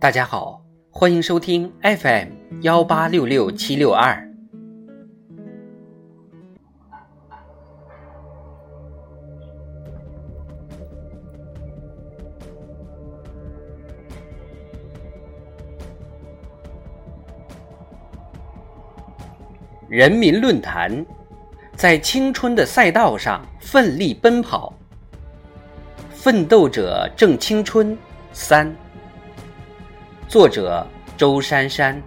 大家好，欢迎收听 FM 幺八六六七六二。人民论坛，在青春的赛道上奋力奔跑，奋斗者正青春。三。作者周珊珊。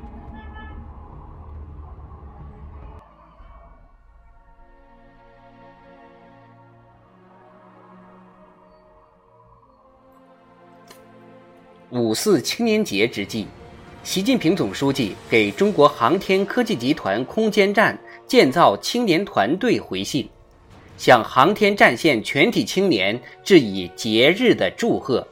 五四青年节之际，习近平总书记给中国航天科技集团空间站建造青年团队回信，向航天战线全体青年致以节日的祝贺。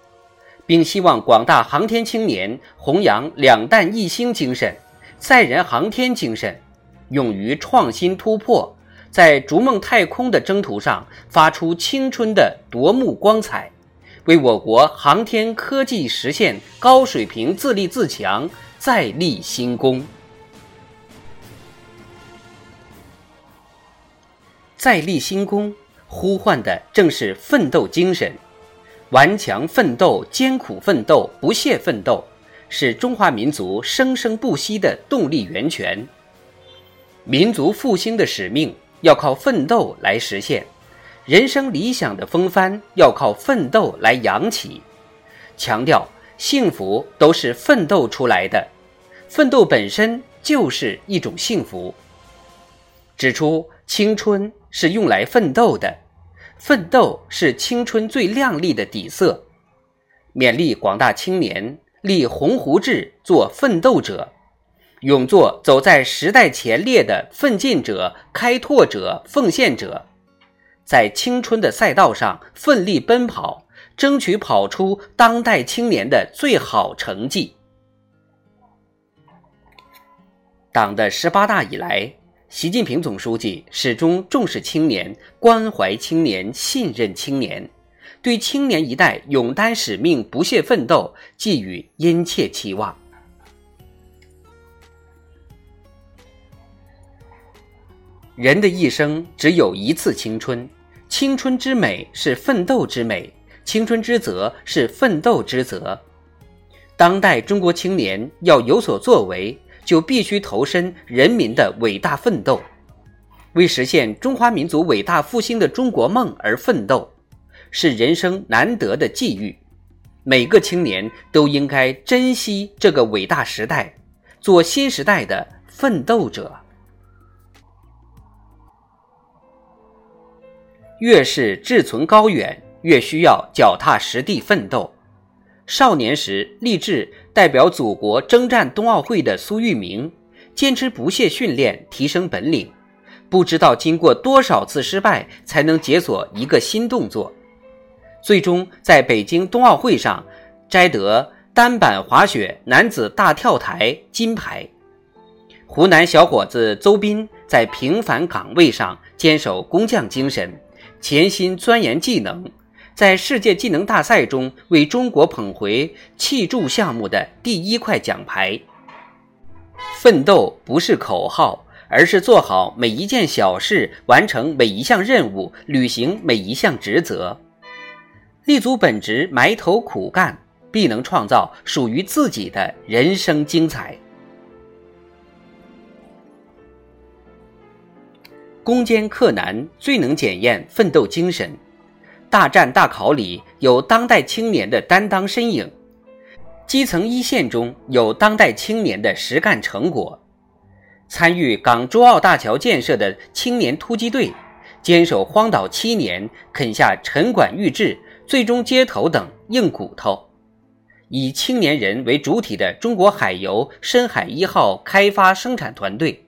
并希望广大航天青年弘扬两弹一星精神、载人航天精神，勇于创新突破，在逐梦太空的征途上发出青春的夺目光彩，为我国航天科技实现高水平自立自强再立新功。再立新功，呼唤的正是奋斗精神。顽强奋斗、艰苦奋斗、不懈奋斗，是中华民族生生不息的动力源泉。民族复兴的使命要靠奋斗来实现，人生理想的风帆要靠奋斗来扬起。强调幸福都是奋斗出来的，奋斗本身就是一种幸福。指出青春是用来奋斗的。奋斗是青春最亮丽的底色，勉励广大青年立鸿鹄志，做奋斗者，勇做走在时代前列的奋进者、开拓者、奉献者，在青春的赛道上奋力奔跑，争取跑出当代青年的最好成绩。党的十八大以来。习近平总书记始终重视青年，关怀青年，信任青年，对青年一代勇担使命、不懈奋斗寄予殷切期望。人的一生只有一次青春，青春之美是奋斗之美，青春之责是奋斗之责。当代中国青年要有所作为。就必须投身人民的伟大奋斗，为实现中华民族伟大复兴的中国梦而奋斗，是人生难得的际遇。每个青年都应该珍惜这个伟大时代，做新时代的奋斗者。越是志存高远，越需要脚踏实地奋斗。少年时立志代表祖国征战冬奥会的苏玉明，坚持不懈训练，提升本领。不知道经过多少次失败，才能解锁一个新动作，最终在北京冬奥会上摘得单板滑雪男子大跳台金牌。湖南小伙子邹斌在平凡岗位上坚守工匠精神，潜心钻研技能。在世界技能大赛中，为中国捧回砌筑项目的第一块奖牌。奋斗不是口号，而是做好每一件小事，完成每一项任务，履行每一项职责。立足本职，埋头苦干，必能创造属于自己的人生精彩。攻坚克难，最能检验奋斗精神。大战大考里有当代青年的担当身影，基层一线中有当代青年的实干成果。参与港珠澳大桥建设的青年突击队，坚守荒岛七年，啃下沉管预制、最终接头等硬骨头。以青年人为主体的中国海油深海一号开发生产团队，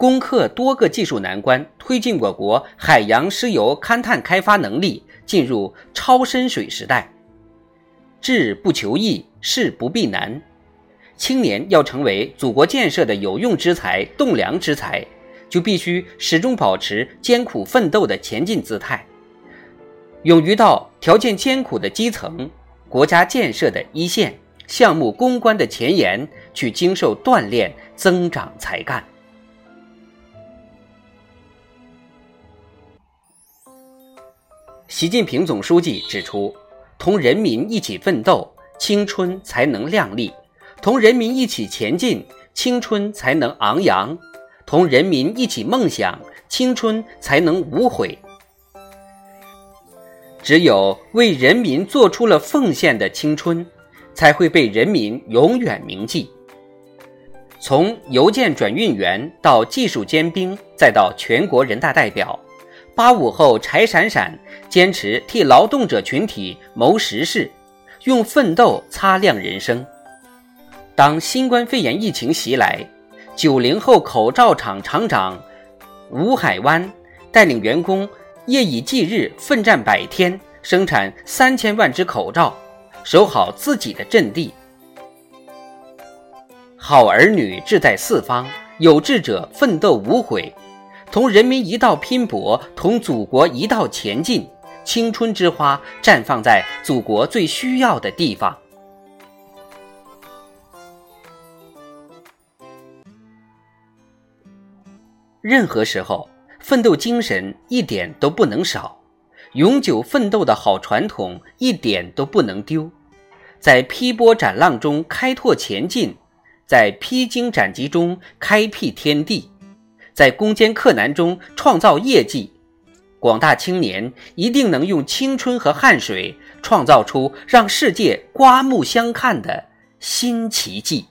攻克多个技术难关，推进我国海洋石油勘探开发能力。进入超深水时代，志不求易，事不避难。青年要成为祖国建设的有用之才、栋梁之才，就必须始终保持艰苦奋斗的前进姿态，勇于到条件艰苦的基层、国家建设的一线，项目攻关的前沿去经受锻炼，增长才干。习近平总书记指出，同人民一起奋斗，青春才能亮丽；同人民一起前进，青春才能昂扬；同人民一起梦想，青春才能无悔。只有为人民做出了奉献的青春，才会被人民永远铭记。从邮件转运员到技术尖兵，再到全国人大代表。八五后柴闪闪坚持替劳动者群体谋实事，用奋斗擦亮人生。当新冠肺炎疫情袭来，九零后口罩厂厂长吴海湾带领员工夜以继日奋战百天，生产三千万只口罩，守好自己的阵地。好儿女志在四方，有志者奋斗无悔。同人民一道拼搏，同祖国一道前进。青春之花绽放在祖国最需要的地方。任何时候，奋斗精神一点都不能少，永久奋斗的好传统一点都不能丢。在劈波斩浪中开拓前进，在披荆斩棘中开辟天地。在攻坚克难中创造业绩，广大青年一定能用青春和汗水创造出让世界刮目相看的新奇迹。